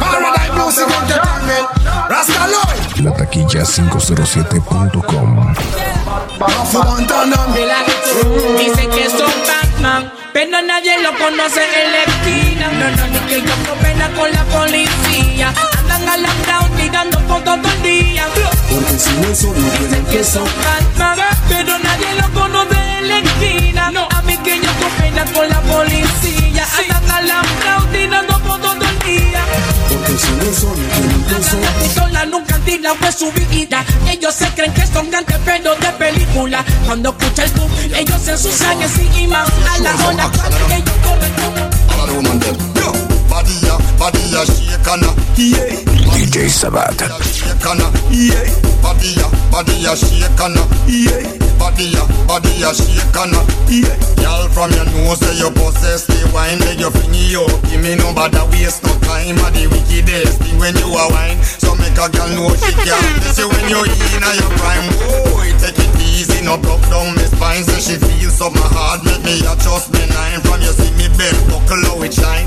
Paradise Music Entertainment. Rasta Lloyd. La taquilla 507.com. Rafa Montana. Dicen que son Batman. Pero nadie lo conoce en la esquina. No, no, ni que yo con pena con la policía. Andan alambrados tirando fotos todo el día. Porque si no son no Dicen que son. Pero nadie lo conoce en la esquina. No, a mí que yo con pena con la policía. Andan alambrados tirando fotos todo el día. Porque si no son no son La pistola nunca tirado de su vida. Ellos se creen que son grandes pero de película. Cuando escucha el boom, ellos se ensucian encima. A la cuando ellos corren como Body body ya shake and a yeah. DJ Sabat. Shake and a yeah. Body body ya shake and a yeah. Body ya, body ya shake and a yeah. Girl from your nose say you possess the wine, make you fling you up. Give me no bother waste no time. A the wickedest thing when you a wine. So make a girl know she can't miss you when you in a your prime. Boy, take it easy, no broke down me spine. So she feels so my heart make me adjust me nine. From you see me bed buckle how it shine.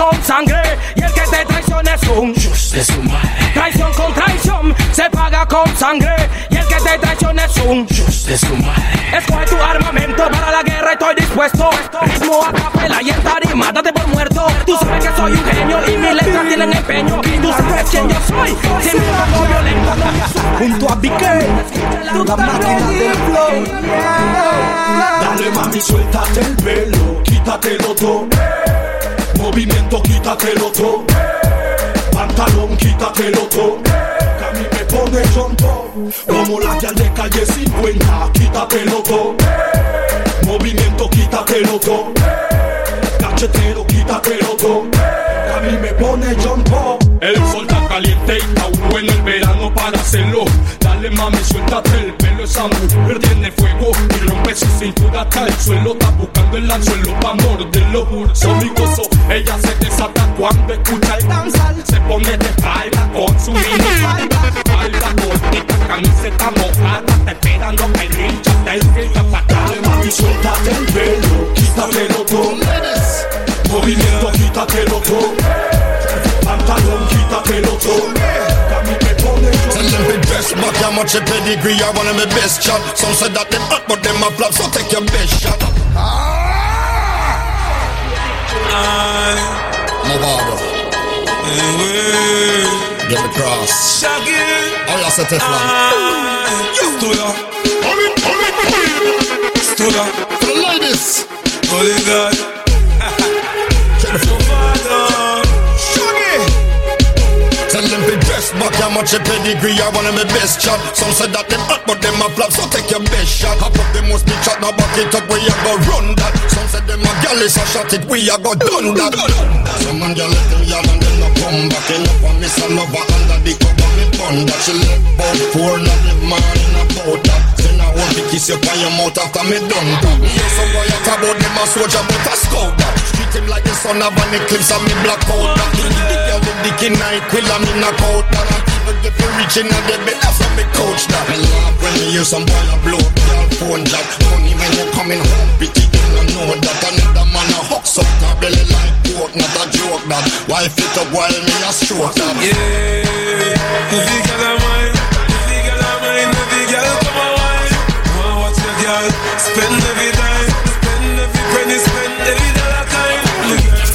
con sangre y el que te traiciona es un de su madre. Traición con traición se paga con sangre y el que te traiciona es un de su madre. Escoge tu armamento para la guerra, estoy dispuesto. Ritmo a capela y en tarima, date por muerto. Tú sabes que soy un genio y mis letras tienen empeño. Y tú sabes quién yo soy, si me pongo violento. Junto a Piqué, la máquina del flow. Dale mami, suéltate el pelo, quítatelo todo. Movimiento, quítatelo todo. Pantalón, quítatelo todo. Que a mí me pone chonto. Como la que de calle 50, quítatelo todo. Movimiento, quítatelo todo. Cachetero, quítatelo todo. Que a mí me pone chonto. El sol está caliente y está bueno el verano para hacerlo. Dale mami, suéltate el pelo, esa mujer tiene fuego y rompe su cintura hasta el suelo. Está buscando el anzuelo pa' morderlo. Sónicoso, ella se desata cuando escucha el danzal. Se pone de espalda con su mini falda. Falda cortita, camiseta mojada. Está esperando que el hincha te escrita pa' Dale mami, suéltate el pelo, quítatelo todo. Movimiento, quítatelo todo. Pantalón, quítatelo todo. Back, how much a pedigree, I one of my best shot. Some said that them hot, but them a flop, so take your best shot. Ah. Mobile. Get the cross. Oh, yeah, set it flat. Studa, Studa, For the ladies. Holy God, how much a pedigree, I of my best shot. Some said that them hot, but them a flop, so take your best shot. Hop up, them must be chat, now back it up, we a go run that. Some said them a gal is a shot it, we a go done that. Some man gal let them yell and them no come back. Up on miss a lover under the cover, me bun that. She left about four, not the morning about that. Then I want to kiss you by your mouth after me done that. Some boy a talk about them a soldier, but a scout that. Treat him like the son of an eclipse and me black out that. The girl with the night, quill and me knock out that. And people get me reaching and they be after me coach that. Me love when me hear some boy a blow up girl phone jack. Money when you coming home, pity them no know that another man a hooks up that belly like pork, not a joke that. Wife it up while me a stroke that. Yeah, if you get a mind, if you get a mind, if you get a come on wine. Wanna watch your girl spend every dime, spend every penny, spend every dollar kind. Look at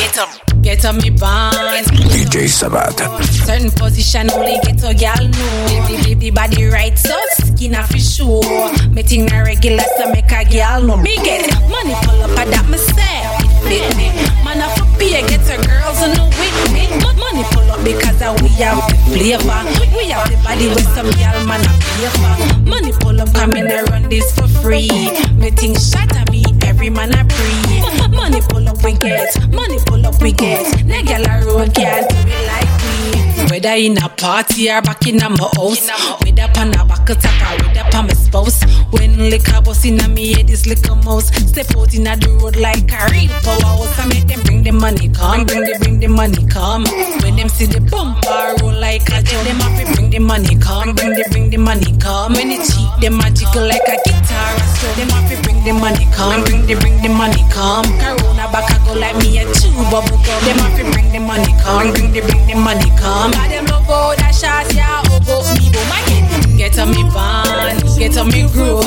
Get up, get up me band. DJ Sabat. Certain position only get a gal know. Baby baby, body right so skin off his shoe. Meeting a regular so make a gal know. Me get money pull up at that myself. Man I for beer get her girls on the with me. Money pull up because we have the flavor. We have the body with some gal man a flavor. Money pull up come in and run this for free. Meeting shut up every man a pre. Money pull up we get, money pull up we get. The girl a road can't do it like. Whether in a party or back in a my house, whether pan a back attack or whether pan my spouse. When liquor bust in a me head, this liquor mouse. Step out in a the road like a real powerhouse. I make them bring the money come, bring the bring the money come. When them see the bumper roll like a jet, them have to bring the money come, bring the bring the money come. When it cheap, them jiggle like a guitar. So them have to bring the money come, bring the bring the money come. Corona back a go like me a chew bubble gum. Them have to bring the money come, bring the bring the money come. Got them love all that shot, yeah, oh go me bo my head. Get on me van, get on me grow.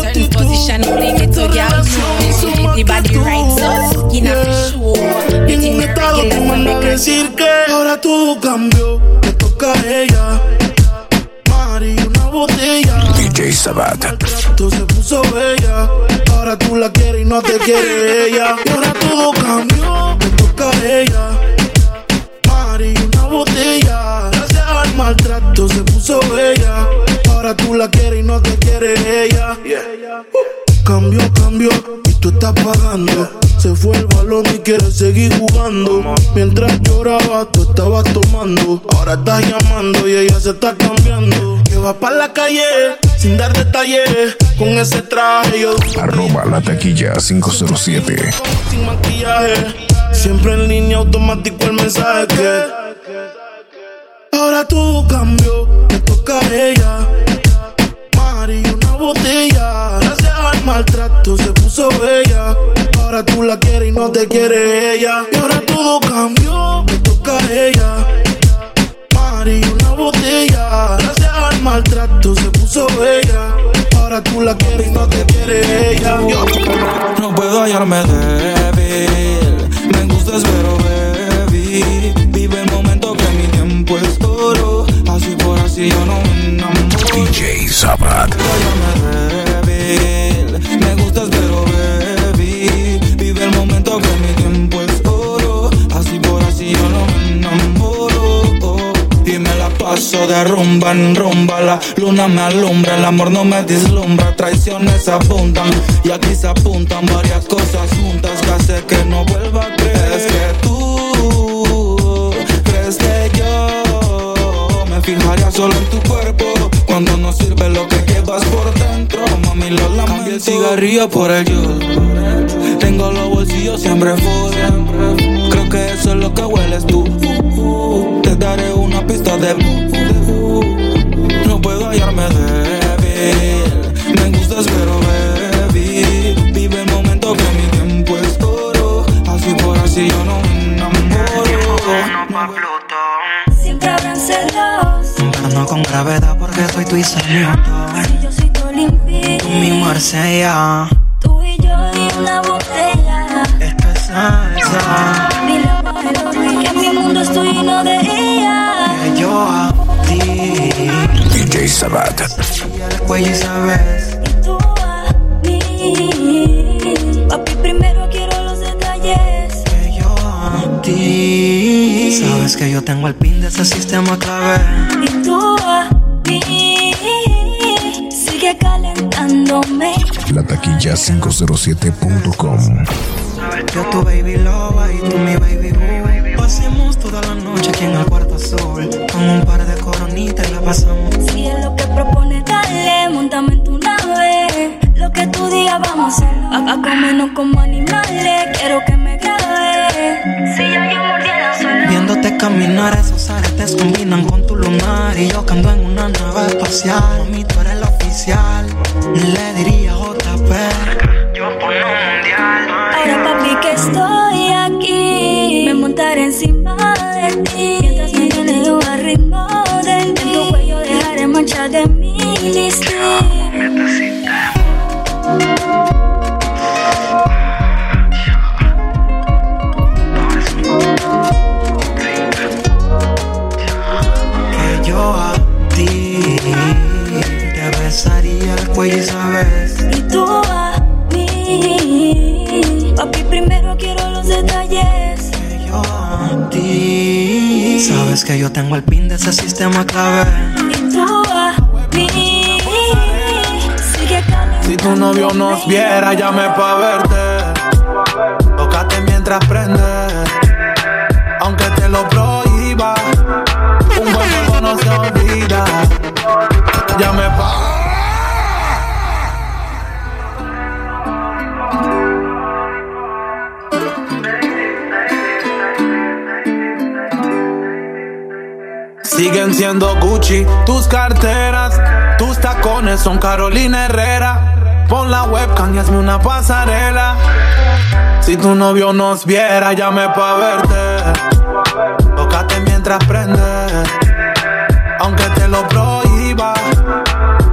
Certain position only get to girl know. So the body right, so skin up for sure. Y en Getting un the estado regular te so make mando a decir que ahora todo cambió, le toca a ella. Mari, una botella. DJ Sabat. Maltrato se puso bella. Ahora tú la quieres y no te quiere ella. Y ahora todo cambió, le toca a ella. Botella. Gracias al maltrato se puso bella. Ahora tú la quieres y no te quiere ella. Uh, Cambió, cambió y tú estás pagando. Se fue el balón y quiere seguir jugando. Mientras lloraba, tú estabas tomando. Ahora estás llamando y ella se está cambiando. Que va para la calle sin dar detalles. Con ese traje yo Arroba la taquilla 507. sin maquillaje. Siempre en línea automático el mensaje que ahora todo cambió, le toca a ella. Mari, una botella. Gracias al maltrato se puso bella. Ahora tú la quieres y no te quiere ella. Y ahora todo cambió, le toca a ella. Mari, una botella. Gracias al maltrato se puso bella. Ahora tú la quieres y no te quiere ella. No puedo hallarme débil. Me gustas pero baby. Vive el momento que mi tiempo es oro. Así yo no me enamoro. DJ débil. Me gustas pero baby. Vive el momento que mi tiempo es oro. Así por así yo no me enamoro. Y me la paso de rumba en rumba. La luna me alumbra, el amor no me deslumbra. Traiciones abundan y aquí se apuntan varias cosas juntas que hace que no vuelva a creer. El cigarrillo por el yo. Tengo los bolsillos siempre full. Creo que eso es lo que hueles tú. Te daré una pista de No puedo hallarme débil. Me gustas pero baby. Vive el momento que mi tiempo es oro. Así por así yo no me enamoro. Siempre habrán celos. Pero no con gravedad porque soy tu Isanioto. Mi Marsella. Tú y yo y una botella. Esto es salsa. A Milo que en mi mundo estoy lleno de ella. Que yo a ti. DJ Sabat. Y el cuello y sabes. Y tú a mí. Papi, primero quiero los detalles. Que yo a ti. Sabes que yo tengo el pin de ese sistema clave. Y tú a mí. Sigue La taquilla 507.com. Yo tu baby loba y tú mi baby boo. Pasemos toda la noche aquí en el cuarto azul. Con un par de coronitas y la pasamos. Si es lo que propone, dale, montame en tu nave. Lo que tú digas, vamos a hacerlo. A, comernos como animales, quiero que me grabe. Si yo yo mordí el anzuelo. Viéndote caminar, esos aretes combinan con tu lunar. Y yo que ando en una nave espacial. Mami, tú eres la oficial. Le Sabes que yo tengo el pin de ese sistema clave. Y tú a mí. Sigue caminando. Si tu novio nos viera, llame pa' verte. Tus carteras, tus tacones son Carolina Herrera. Pon la webcam y hazme una pasarela. Si tu novio nos viera, llame pa' verte. Tócate mientras prende. Aunque te lo prohíba,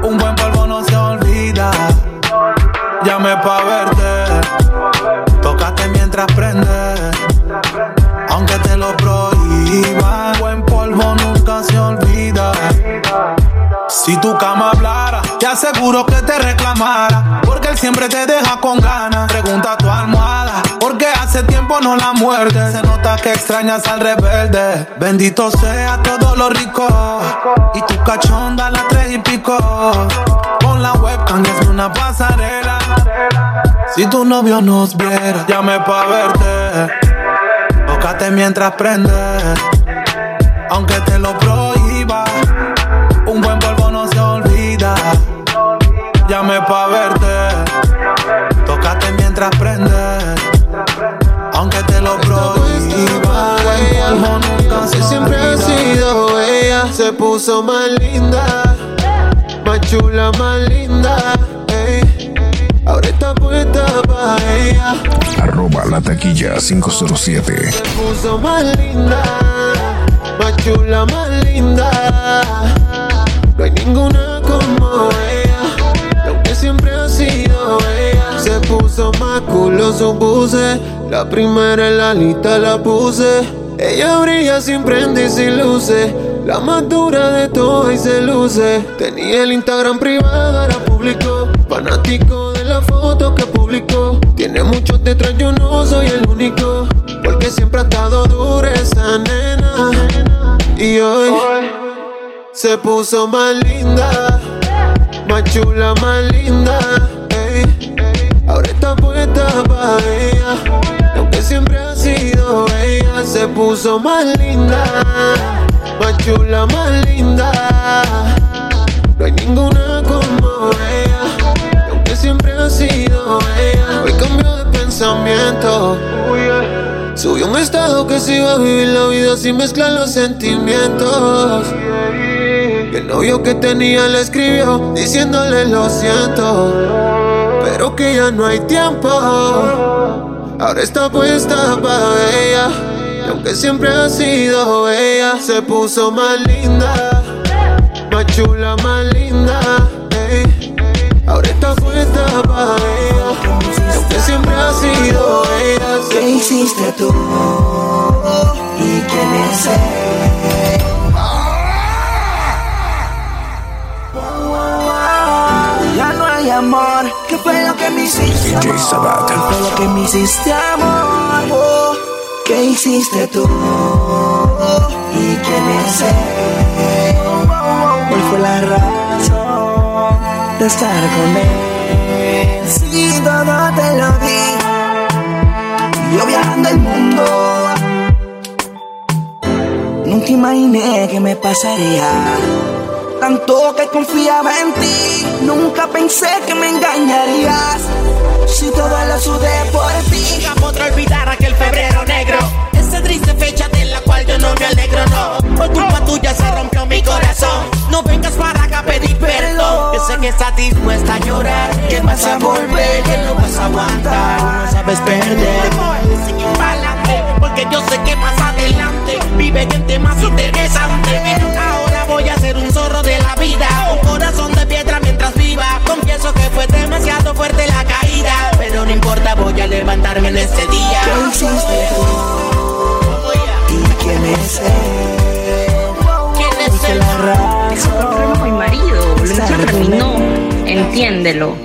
un buen polvo no se olvida. Llame pa' verte. Aseguro que te reclamara. Porque él siempre te deja con ganas. Pregunta a tu almohada, porque hace tiempo no la muerde. Se nota que extrañas al rebelde. Bendito sea todo lo rico. Y tu cachonda a las tres y pico. Pon la webcam hazme una pasarela. Si tu novio nos viera, llame pa' verte. Tócate mientras prende. Aunque te lo prohíba, verte. Tócate mientras prende. Aunque te lo prohíba, buen nunca se siempre ha sido ella, se puso más linda, más chula, más linda. ey. Ahora está puesta pa' ella, Arroba la taquilla 507. se puso más linda, más chula, más linda. No hay ninguna como ella, siempre ha sido ella, se puso más culo su puse. La primera en la lista la puse. Ella brilla sin prende y luces. La más dura de todas y se luce. Tenía el Instagram privado, ahora público. Fanático de la foto que publicó. Tiene muchos detrás, yo no soy el único. Porque siempre ha estado dura esa nena. Y hoy se puso más linda. Más chula, más linda. ey. Ahora está puesta pa' ella. Y aunque siempre ha sido ella, se puso más linda. Más chula, más linda. No hay ninguna como ella. Y aunque siempre ha sido ella, hoy cambió de pensamiento. Subió un estado que se iba a vivir la vida sin mezclar los sentimientos. El novio que tenía le escribió diciéndole lo siento, pero que ya no hay tiempo. Ahora está puesta para ella, y aunque siempre ha sido ella, se puso más linda, más chula, más linda. Ahora está puesta para ella, y aunque siempre ha sido ella, ¿Qué hiciste tú? ¿Y quién es él? Hay amor. ¿Qué fue lo que me hiciste? DJ amor? ¿Qué fue lo que me hiciste, amor? Oh, ¿Qué hiciste tú? ¿Y quién es él? ¿Cuál fue la razón de estar con él? Si todo te lo di, yo viajando el mundo. Nunca imaginé que me pasaría. Tanto que confiaba en ti, nunca pensé que me engañarías. Si todo lo sudé por ti. Nunca podré olvidar aquel febrero negro. Entiéndelo.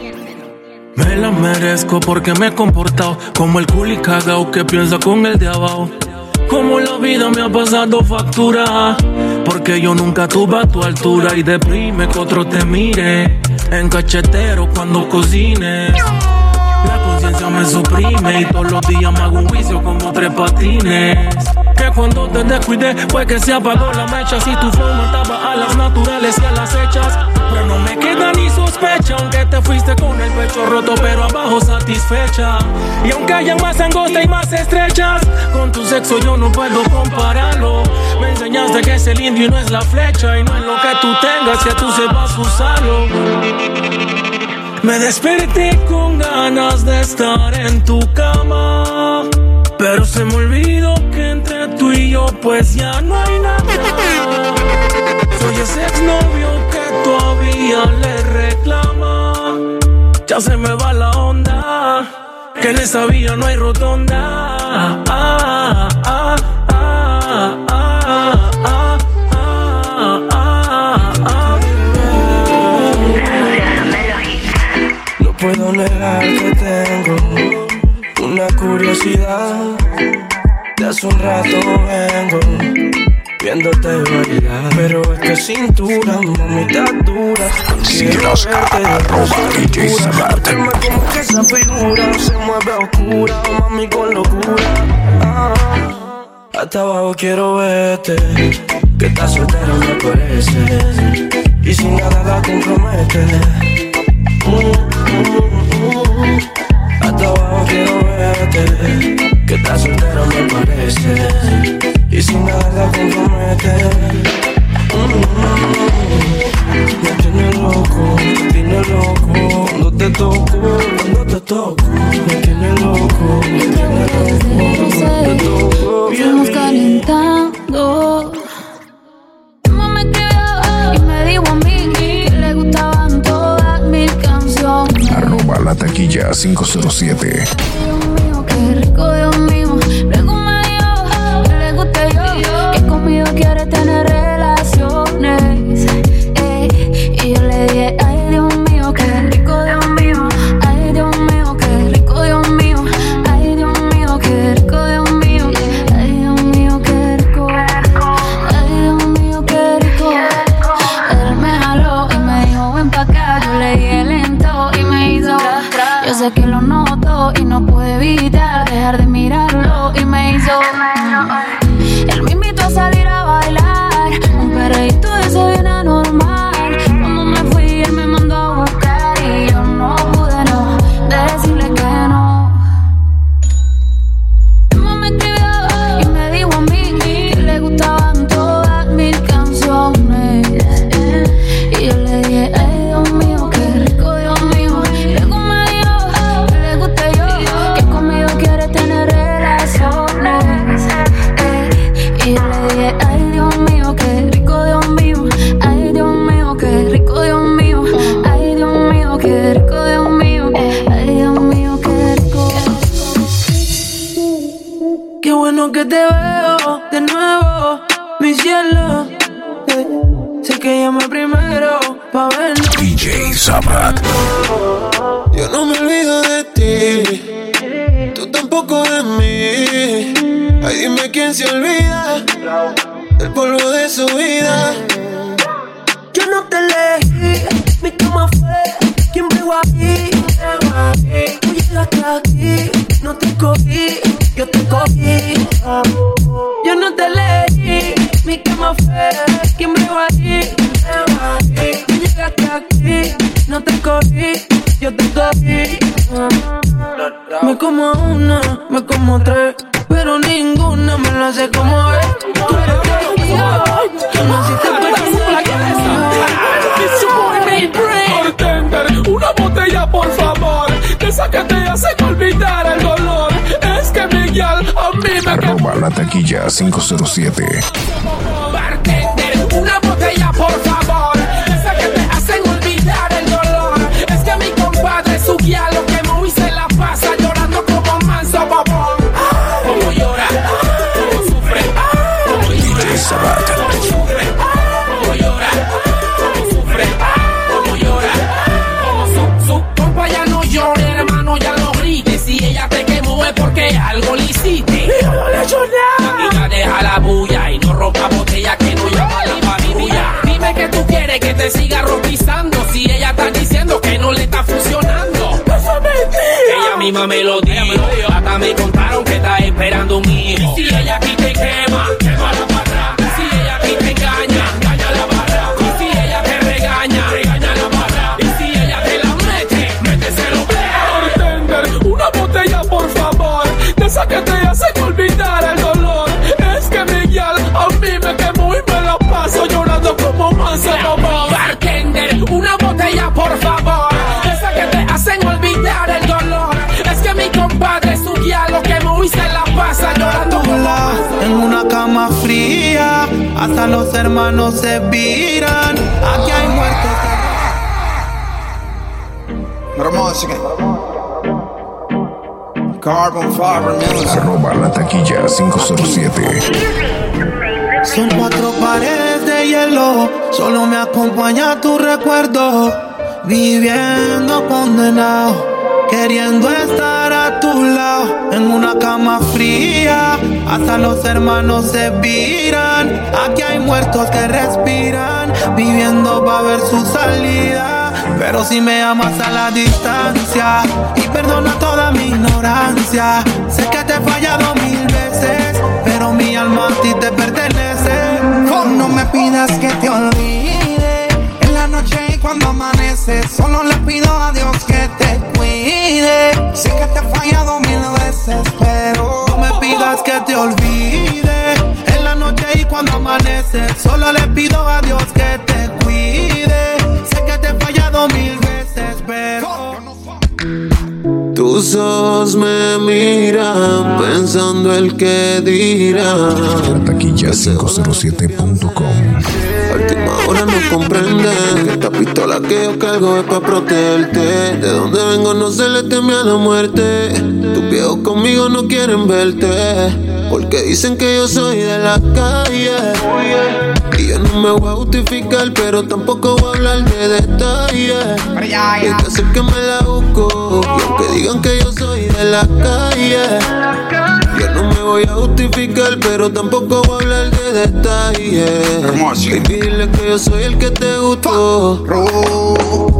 Me la merezco porque me he comportado como el culi cagao que piensa con el de abajo. Como la vida me ha pasado factura. Porque yo nunca tuve a tu altura y deprime que otro te mire. En cachetero cuando cocine. La conciencia me suprime y todos los días me hago un juicio como tres patines. Cuando te descuidé fue que se apagó la mecha. Si tu flow mataba a las naturales y a las hechas. Pero no me queda ni sospecha, aunque te fuiste con el pecho roto, pero abajo satisfecha. Y aunque haya más angosta y más estrechas, con tu sexo yo no puedo compararlo. Me enseñaste que es el indio y no es la flecha, y no es lo que tú tengas, que tú sepas usarlo. Me desperté con ganas de estar en tu cama. Pero se me olvidó que entre tú y yo pues ya no hay nada. Soy ese exnovio que todavía le reclama. Ya se me va la onda. Que en esta vía no hay rotonda. Ah, ah, ah, ah, No puedo negar que tengo una curiosidad. De hace un rato vengo viéndote bailar. Pero es que cintura, mamita dura. Síguenos a arroba DJ. Como que esa figura se mueve oscura, mami con locura. Ah, hasta abajo quiero verte, que estás soltera me parece. Y sin nada la compromete. Mm, mm, mm. Hasta abajo quiero verte, que estás soltera me parece. Y sin nada la compromete. Me tiene loco, me tiene loco Cuando te toco, cuando te toco Me tiene loco, me tiene loco Cuando te toco Fuimos calentando. Mamá me escribió y me dijo a mí que le gustaban todas mis canciones. Arroba la taquilla 507. Yo no me olvido de ti, tú tampoco de mí. Ay, dime quién se olvida del polvo de su vida. A mí me Arroba la taquilla 507. Te siga ropizando si ella está diciendo que no le está funcionando. Eso es mentira. Ella misma me lo dijo. Hasta me contaron que está esperando un hijo. Y si ella aquí te quema, Hasta los hermanos se viran. Aquí hay muertos. Carbon Fiber Music. Arroba la taquilla 507. Son cuatro paredes de hielo. Solo me acompaña tu recuerdo. Viviendo condenado. Queriendo estar a tu lado. En una cama fría. Hasta los hermanos se viran. Aquí hay muertos que respiran. Viviendo va a ver su salida. Pero si me amas a la distancia y perdona toda mi ignorancia, sé que te he fallado mil veces, pero mi alma a ti te pertenece. Oh, no me pidas que te olvide en la noche y cuando amanece. Solo le pido a Dios que te cuide. Sé que te he fallado mil veces, pero no me pidas que te olvide. En la noche y cuando amanece, solo le pido a Dios que te cuide. Sé que te he fallado mil veces, pero. Tus ojos me miran pensando el que dirá. Taquilla507.com Ahora no comprenden que esta pistola que yo cargo es para protegerte. De donde vengo no se le teme a la muerte. Tus viejos conmigo no quieren verte. Porque dicen que yo soy de la calle. Y yo no me voy a justificar, pero tampoco voy a hablar de detalles. Y hay que hacer que me la busco. Y aunque digan que yo soy de la calle. Me voy a justificar, pero tampoco voy a hablar de detalles. Y dile que yo soy el que te gustó.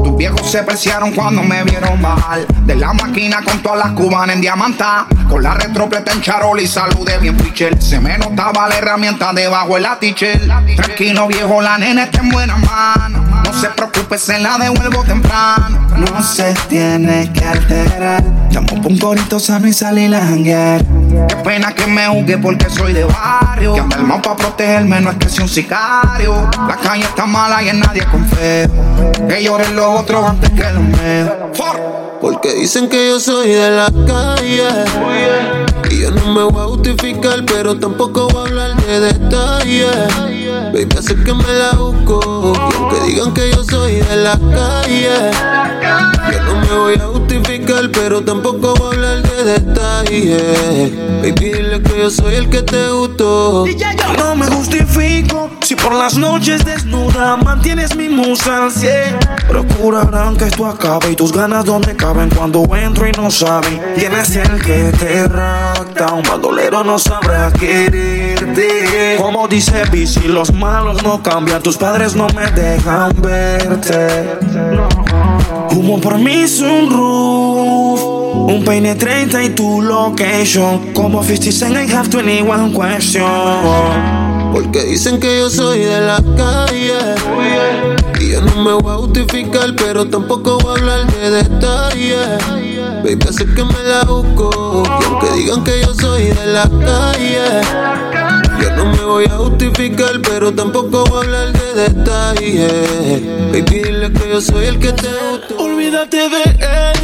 Tus viejos se preciaron cuando me vieron bajar De la máquina con todas las cubanas en diamanta. Con la retropleta en charol y saludé bien pitcher Se me notaba la herramienta debajo del atichel Tranquilo viejo, la nena está en buenas manos No se preocupe, se la devuelvo temprano. No se tiene que alterar. Llamo pa' un corito sano y salí a janguear Qué pena que me juzgue porque soy de barrio Que anda armado pa' protegerme, no es que sea un sicario La calle está mala y en nadie confío Que lloren los otros antes que los míos Porque dicen que yo soy de la calle. Y yo no me voy a justificar, pero tampoco voy a hablar de detalles. Baby, hace que me la busco. Y aunque digan que yo soy de la calle, yo no me voy a justificar, pero tampoco voy a hablar de detalles. Baby, dile que yo soy el que te gustó. No me justifico si por las noches desnuda mantienes mi musa al 100. Procurarán que esto acabe y tus ganas donde caben cuando entro y no saben. Tienes el que te rapta, un bandolero no sabrá quererte. Como dice Bici, los malos no cambian, tus padres no me dejan verte. Humo por sunroof. Un peine 30 y tu location. Como 50 Cent, I have 21 question. Porque dicen que yo soy de la calle. Y yo no me voy a justificar, pero tampoco voy a hablar de detalles. Baby, hace que me la busco. Y aunque digan que yo soy de la calle, yo no me voy a justificar, pero tampoco voy a hablar de detalles. Baby, dile que yo soy el que te gustó. Olvídate de él,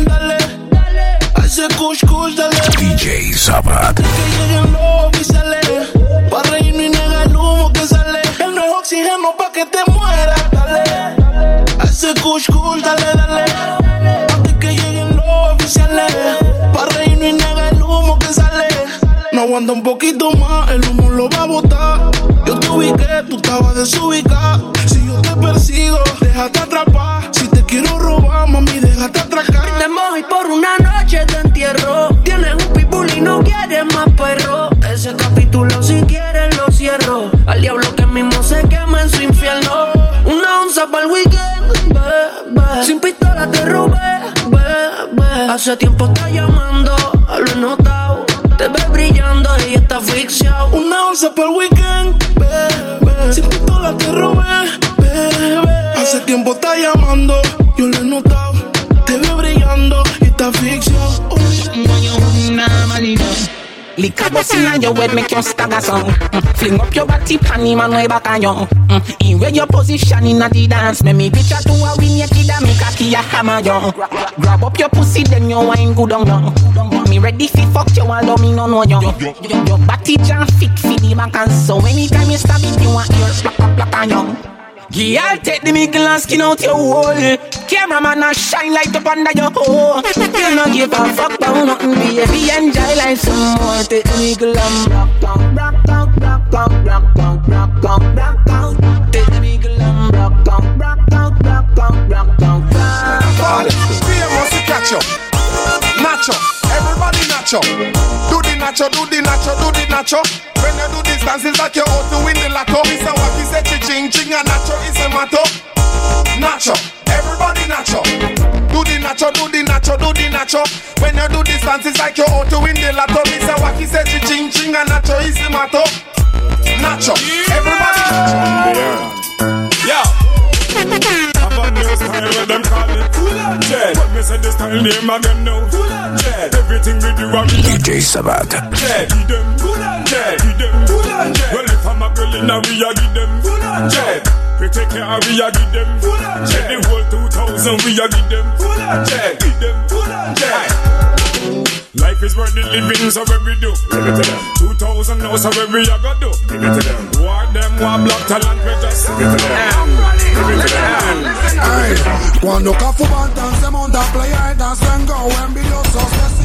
ese kush kush, dale. DJ Sabat. Que llegue el lobby, sale. Pa' reírnos y nega el humo que sale. Él no es oxígeno pa' que te mueras, dale. A ese kush kush, dale, dale. Antes que llegue el lobby, sale. Pa' reírnos y nega el humo que sale. No aguanta un poquito más, el humo lo va a botar. Yo te ubiqué, tú estabas desubicado. Si yo te persigo, déjate atrapar. Si te quiero robar, mami, déjate atracar. Y por una noche te entierro. Tienes un pitbull y no quieres más perro. Ese capítulo si quieres lo cierro. Al diablo que mismo se quema en su infierno. Una onza para el weekend, bebé. Sin pistola te robé, bebé. Hace tiempo está llamando, lo he notado. Te ves brillando y está asfixiado. Una onza para el weekend, bebé. Sin pistola te robé, bebé. Hace tiempo está llamando, yo lo he notado. A bus inna your head, make you stagger song. Mm. Fling up your body, panty man way back on you. Mm. In where your position inna the dance, make me picture to a win your kid and make a key a hammer you. Grab up your pussy, then you wine good on you. Me ready fi fuck you, although me no know you. Your body jam fit fi the back and so anytime you stab it, you want your plack plack plack on you. Girl, take the mickle and skin out your hole. Cameraman a shine light up under your hole. You no give a fuck about nothing, baby. Enjoy life some more. Take the mickle and rock down, rock down, rock down, rock down, rock down, rock down. Take the mickle and rock down, rock down, rock down, rock down, rock down. Fear must catch up. Nacho, everybody nacho. Do the nacho, do the nacho, do the nacho. When you do this dance, it's like you're out to win the lotto. It's a wacky say ching ching and nacho is a motto. Nacho, everybody nacho. Do the nacho, do the nacho, do the nacho. When you do this dance, it's like you're out to win the lotto. It's a wacky say ching ching and nacho is the motto. Nacho, everybody nacho. Yeah. Have a new style them call it Cool. But me say the style name again now. Cool. Everything we do, I mean DJ Sabat. Jet. Give them Cool. Give them Cool. Well, if I'm a girl in a we a give them Cool. We take care we a give them Cool. The whole 2000 we a give them Cool. Give them Cool. Life is worth the living, so what we do? Give it to them. 2000 now, so what we a go do? Give it to them. War them, war block talent, we just give it to them. Give it to them. Ay, cuando Cafu Bantan se monta a playa y dance and go envidiosos que sí.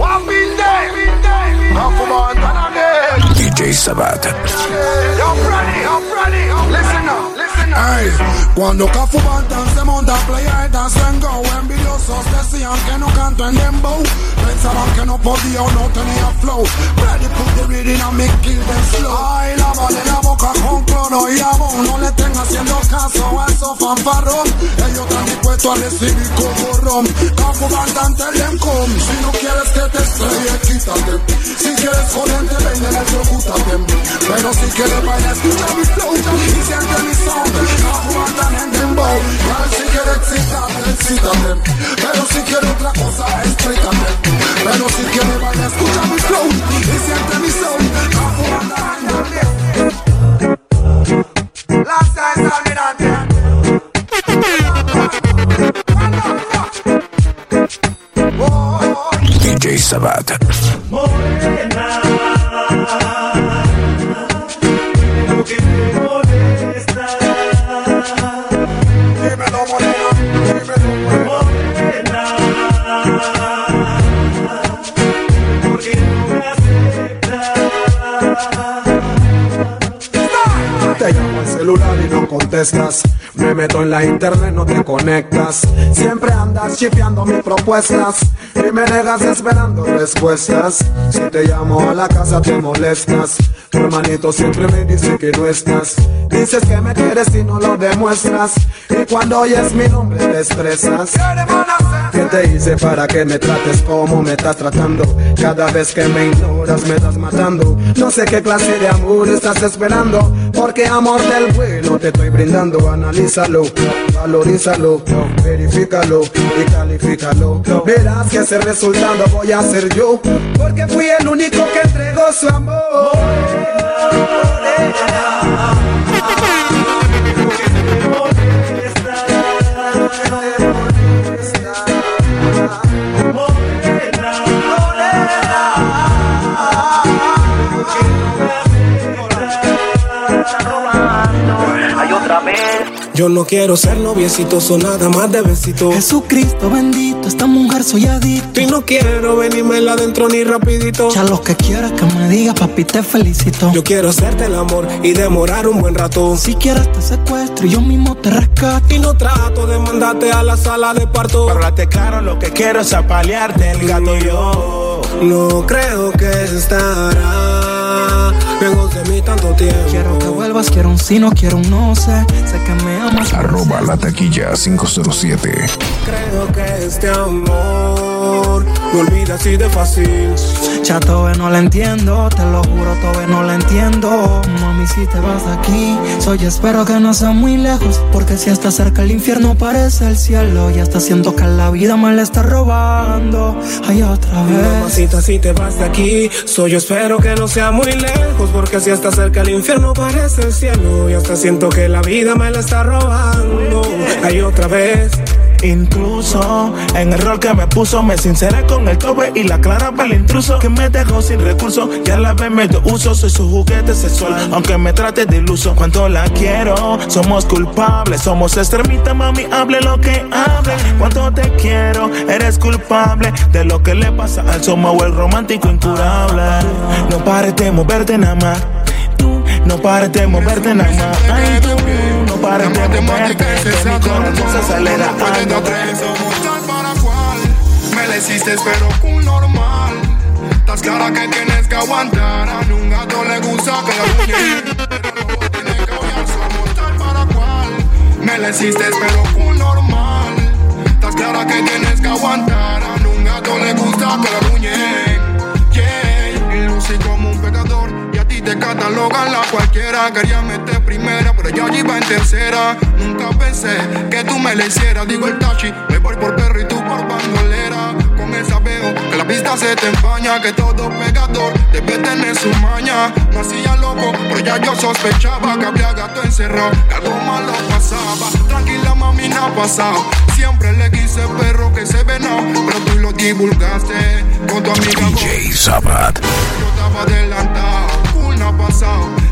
One been day, been day. Cafu Bantan again. DJ Sabat. Yo, Freddy, yo, Freddy, yo, listen up, cuando Cafu Bantan se monta a playa y dance and go envidiosos decían que no canto en dembow. Pensaban que no podía o no tenía flow. Ready put the rhythm and me kill them slow. Ay, lávale la boca con cloro y jabón. No le estén haciendo caso a esos fanfarrón. Ellos están dispuestos a recibir como ron. Cafu Bantan te den con. Si quieres que te estrelle, quítate. Si quieres joderte, ven electrocútate. Pero si quieres bailar, escucha mi flow y siente mi sound. Cafu Bantan en dembow. Ver si quieres excitarte, excítate. Pero si quieres otra cosa, explícate. Pero si quieres bailar, escucha mi flow y siente mi sound. Cafu Bantan en dembow. DJ contestas. Me meto en la internet, no te conectas. Siempre andas chipeando mis propuestas y me negas esperando respuestas. Si te llamo a la casa te molestas. Tu hermanito siempre me dice que no estás. Dices que me quieres y no lo demuestras. Y cuando oyes mi nombre te estresas. ¿Qué te hice para que me trates como me estás tratando? Cada vez que me ignoras me estás matando. No sé qué clase de amor estás esperando. Porque amor del bueno te estoy brindando. Analízalo, valorízalo, verifícalo y califícalo. Verás que ese resultado voy a ser yo. Porque fui el único que entregó su amor. Yo no quiero ser noviecito, o nada más de besito. Jesucristo bendito, esta mujer soy adicto. Y no quiero venirme adentro ni rapidito. Ya lo que quieras que me diga, papi, te felicito. Yo quiero hacerte el amor y demorar un buen rato. Si quieres te secuestro y yo mismo te rescato. Y no trato de mandarte a la sala de parto. Para claro, lo que quiero es apalearte el gato y yo. No creo que se estará lejos de mí tanto tiempo. Quiero que vuelvas, quiero un sí, no quiero un no sé. Sé que me amas. Arroba la taquilla 507. Creo que este amor me olvida así de fácil. Ya todo no la entiendo, te lo juro, todo no la entiendo. Mami, si te vas de aquí, soy espero que no sea muy lejos. Porque si está cerca el infierno parece el cielo. Ya está siento que la vida me la está robando. Ay, otra vez. Mamacita, si te vas de aquí, soy espero que no sea muy lejos. Porque si está cerca el infierno parece el cielo. Ya hasta siento que la vida me la está robando. Ay, otra vez. Incluso en el rol que me puso, me sinceré con el tope y la clara para el intruso que me dejó sin recursos. Ya la vez me uso, soy su juguete sexual, aunque me trate de iluso. Cuánto la quiero, somos culpables, somos extremistas, mami, hable lo que hable. Cuánto te quiero, eres culpable de lo que le pasa al somos el romántico incurable. No pares de moverte nada más. No pares de moverte nada más. No moverte. Que mi corazón se acelera. Somos tal para cual. Me la hiciste, pero con normal. Estás clara que tienes que aguantar. A un gato le gusta que la uñe. Tienes que odiar, somos tal para cual. Me la hiciste, pero con normal. Estás clara que tienes que aguantar. A un gato le gusta que la uñe. Yeah, y lucí como te catalogan la cualquiera. Quería meter primera, pero ya iba en tercera. Nunca pensé que tú me la hicieras. Digo el tachi, me voy por perro y tú por bandolera. Con esa veo que la pista se te empaña. Que todo pegador debe tener su maña. No hacía loco, pero ya yo sospechaba que había gato encerrado. Que algo malo pasaba. Tranquila, mami, no ha pasado. Siempre le quise perro que se venó, pero tú lo divulgaste con tu amiga. DJ Sabat. Yo estaba adelantado,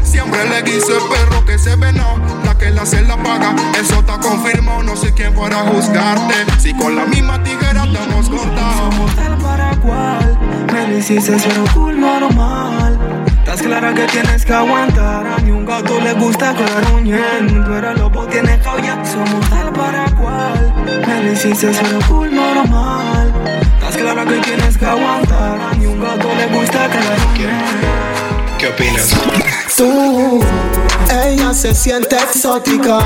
Siempre le quise perro que se venó, la que la se la paga. Eso está confirmado, no sé quién fuera a juzgarte. Si con la misma tiguera te hemos cortado. Somos tal para cual. Me lo hiciste, pero cool normal. Estás clara que tienes que aguantar. A ni un gato le gusta gruñendo. Tú eres lobo, tienes aullar. Somos tal para cual. Me lo hiciste, pero normal. Tú, ella se siente exótica,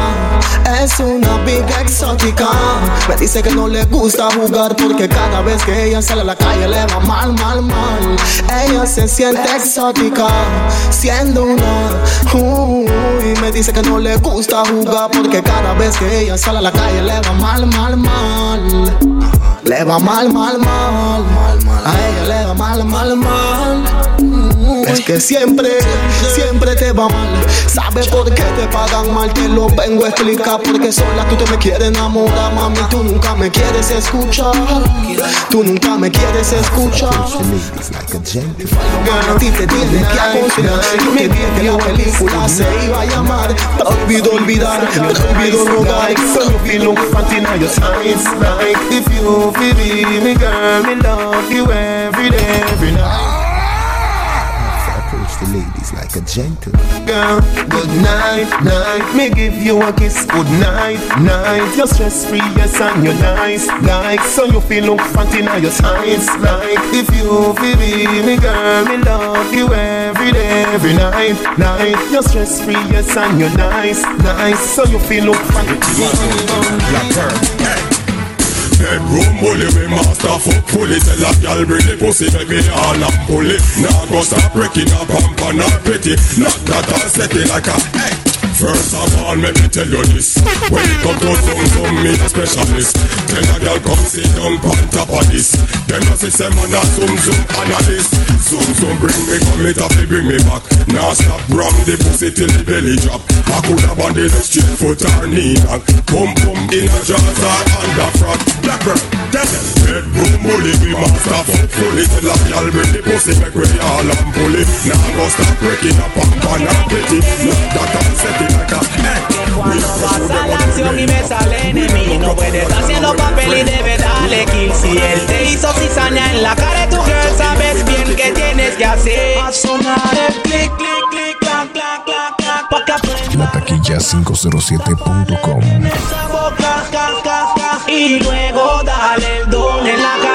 es una big exótica. Me dice que no le gusta jugar porque cada vez que ella sale a la calle le va mal, mal, mal. Ella se siente exótica, siendo una. Uy, me dice que no le gusta jugar porque cada vez que ella sale a la calle le va mal, mal, mal. Le va mal, mal, mal. A ella le va mal, mal, mal. Es que siempre, siempre te va mal. ¿Sabes por qué te pagan mal? Te lo vengo a explicar. Porque sola tú te me quieres enamorar, mami. Tú nunca me quieres escuchar. Tú nunca me quieres escuchar. A ti te tiene que aconsejar. Dije que la película se iba a llamar. Prohibido olvidar, prohibido rogar. Fat in your eyes Like if you feel me, girl, me love you every day, every night the ladies like a gentle. Girl, good night, night. Me give you a kiss, good night, night. You're stress free, yes, and you're nice, like. So you feel look fat in your eyes Like. If you feel me, me girl, me love you every day, every night, night. You're stress free, yes, and you're nice, nice. So you feel look fat Bedroom bully, me master fuck fully. Tell a gal bring the pussy, make me all up fully Nah go stop breaking up, pump and pretty Not that I'll set it like a hey First of all, let me tell you this. When it come to zoom zoom, me a specialist. Tell a girl come sit down on top of this. Then I say say man a zoom zoom analyst. Zoom zoom bring me come it up, bring me back. Now stop ram the pussy till the belly drop. I could have on the straight foot or knee knock Pum pum in a jaws or under front Blackbird, tell them. Bedroom bully, we master fuck fully Tell a girl bring the pussy, make we all and pull it Now go stop breaking up and pan and petty Not that I'm setting like a hey. Cuando vas a la acción y me sale enemigo, no puedes haciendo papel y debes darle kill. Si él te hizo cizaña en la cara de tu girl, sabes bien qué tienes que hacer. A sonar el clic, clic, clic, clac, clac, clac, clac, pa' que aprenda. La taquilla 507.com. esa boca, ca, ca, ca, y luego dale el don. En la calle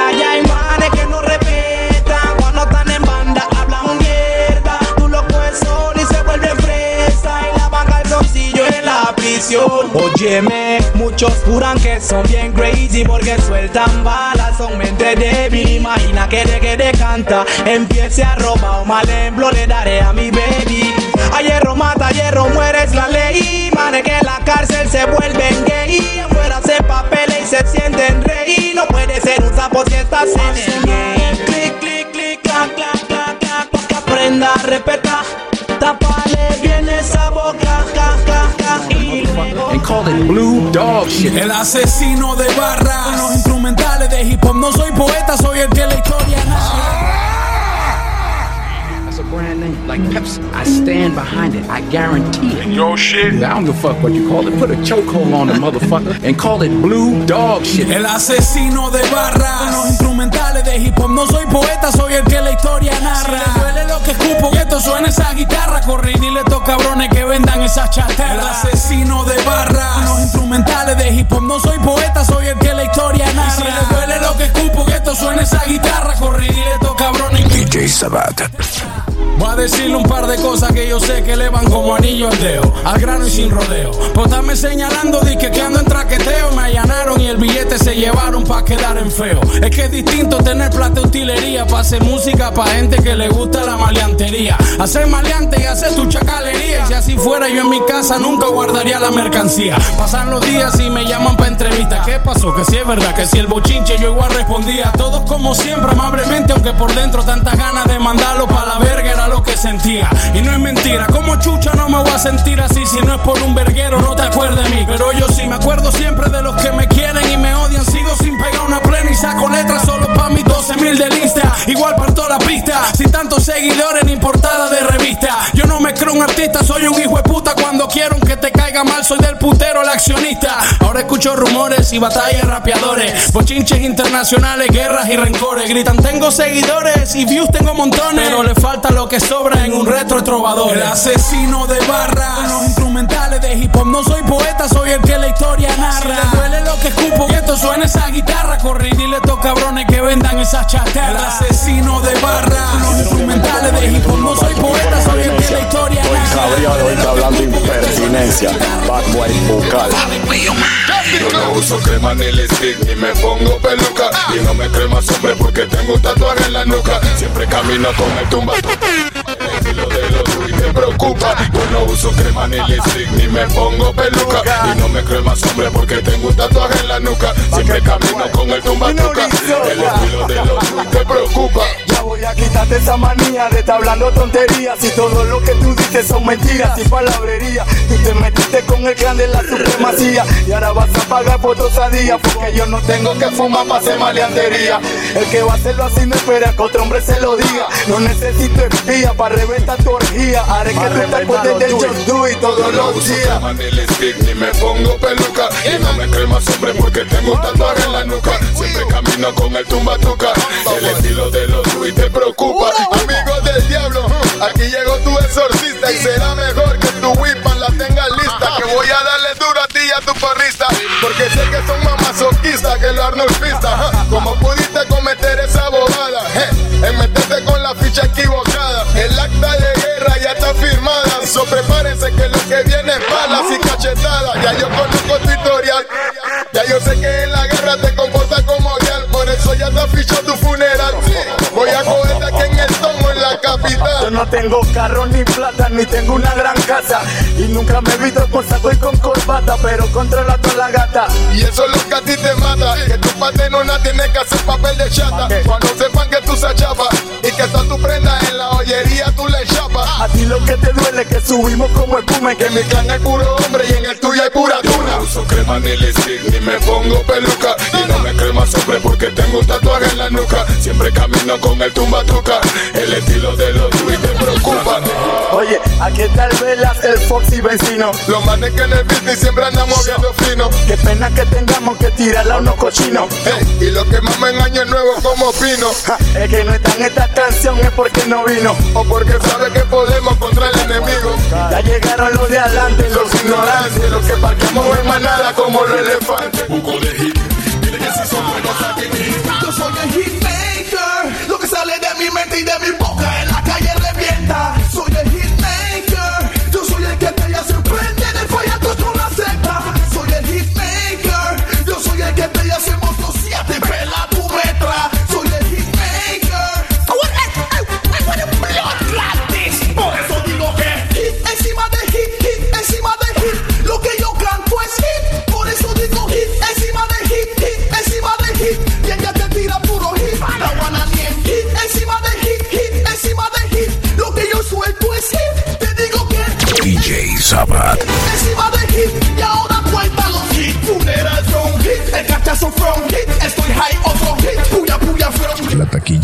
prisión. Óyeme, muchos juran que son bien crazy porque sueltan balas. Son mente débil. Imagina que de que de canta empiece a robar un mal ejemplo le daré a mi baby. A hierro mata, a hierro muere es la ley. Mane que en la cárcel se vuelven gay. Afuera se papel y se sienten rey. No puede ser un sapo si estás en el. Clic, clic, clic, clac, clac, clac, clac. Pa' que aprenda a respetar. Tapale bien esa boca, called it blue dog shit. El asesino de barras. Los instrumentales de hip hop. No soy poeta, soy el que la historia That's a like Pepsi. I stand behind it. I guarantee it. Yo, shit. I don't give a fuck what you call it. Put a chokehold on the motherfucker and call it blue dog shit. El asesino de barras. Los instrumentales de hip hop. No soy poeta, soy el que la historia narra. Si le duele lo que escupo, que esto suena esa guitarra. Corre y dile a estos cabrones que vendan esas chatarras. El asesino de barras. Los instrumentales de hip hop. No soy poeta, soy el que la historia narra. Si le duele lo que escupo, que esto suena esa guitarra. Corre y dile a estos cabrones que DJ Sabat. Decirle un par de cosas que yo sé que le van como anillo al dedo, al grano y sin rodeo. Por estarme señalando, di que, ando en traqueteo. Me allanaron y el billete se llevaron pa' quedar en feo. Es que es distinto tener plata de utilería pa' hacer música pa' gente que le gusta la maleantería. Hacer maleante y hacer tu chacalería. Y si así fuera, yo en mi casa nunca guardaría la mercancía. Pasan los días y me llaman pa' entrevista. ¿Qué pasó? Que si es verdad, que si el bochinche yo igual respondía. Todos como siempre, amablemente, aunque por dentro tantas ganas de mandarlo pa' la verga era lo que sentía. Y no es mentira, como chucha no me voy a sentir así. Si no es por un verguero, no te acuerdas de mí. Pero yo sí me acuerdo siempre de los que me quieren y me odian. Sigo sin pegar una y saco letras solo pa' mis 12 mil de lista. Igual parto la pista, sin tantos seguidores ni portada de revista. Yo no me creo un artista, soy un hijo de puta. Cuando quiero que te caiga mal, soy del putero, el accionista. Ahora escucho rumores y batallas rapeadores. Bochinches internacionales, guerras y rencores. Gritan, tengo seguidores y views tengo montones. Pero le falta lo que sobra en un retro trovador. El asesino de barras. Los instrumentales de hip hop. No soy poeta, soy el que la historia narra. Si le duele lo que escupo, que esto suena esa guitarra. Corre y dile a estos cabrones que vendan esas chatarras. El asesino de barras. Los instrumentales de hip hop. No soy poeta, soy el que la historia. Cabría de hoy está hablando impertinencia. Bad boy vocal. Yo no uso crema ni lipstick ni me pongo peluca Y no me crema hombre porque tengo un tatuaje en la nuca Siempre camino con el tumba El estilo de preocupa. Yo no uso crema ni lipstick ni me pongo peluca. Y no me crema hombre porque tengo un tatuaje en la nuca. Siempre camino con el tumba El estilo de los te preocupa Voy a quitarte esa manía de estar hablando tonterías. Y todo lo que tú dices son mentiras y palabrería Tú te metiste con el clan de la supremacía Y ahora vas a pagar por tu osadía Porque yo no tengo que fumar para hacer maleantería. El que va a hacerlo así no espera que otro hombre se lo diga. No necesito espía para reventar tu orgía. Haré que tú te acuerdes del John Doe todos no los días. ni me pongo peluca. Y no me crema hombre porque tengo un tatuaje en la nuca. Siempre camino con el tumbatuca. El estilo de los y te preocupa. Amigos del diablo, aquí llegó tu exorcista Y será mejor que tu whipan la tengas lista. Que voy a darle duro a ti y a tu porrista Porque sé que son más masoquistas que los arnulfistas. ¿Cómo pudiste cometer esa bobada? En meterte con la ficha equivocada. El acta de guerra ya está firmada So prepárense que lo que viene es balas y cachetadas. Ya yo conozco tu historial Ya yo sé que en la guerra te comportas tengo carro ni plata, ni tengo una gran casa. Y nunca me he visto con saco y con corbata Pero controla toda la gata. Y eso es lo que a ti te mata Que tu patenona tiene que hacer papel de chata. Cuando sepan que tú se chapa Y que toda tu prenda en la joyería tú le chapas. A ti lo que te duele es que subimos como espuma Que en mi clan hay puro hombre y en el tuyo hay pura tuna. No uso crema ni lipstick ni me pongo peluca crema más hombre porque tengo un tatuaje en la nuca. Siempre camino con el tumbatuca. El estilo de los y te preocupa. Oye, aquí está el Velas, el Fox y vecino. Los manes que en el business siempre andamos viendo fino. Qué pena que tengamos que tirarla a unos cochinos. y lo que más me engaña es nuevo como pino. es que no está en esta canción es porque no vino. O porque sabe que podemos contra el enemigo. Ya llegaron los de adelante, los ignorantes, los que parquemos en manada como los elefantes. Buco de Yo soy el hitmaker, lo que sale de mi mente y de mi boca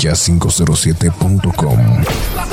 jazz507.com.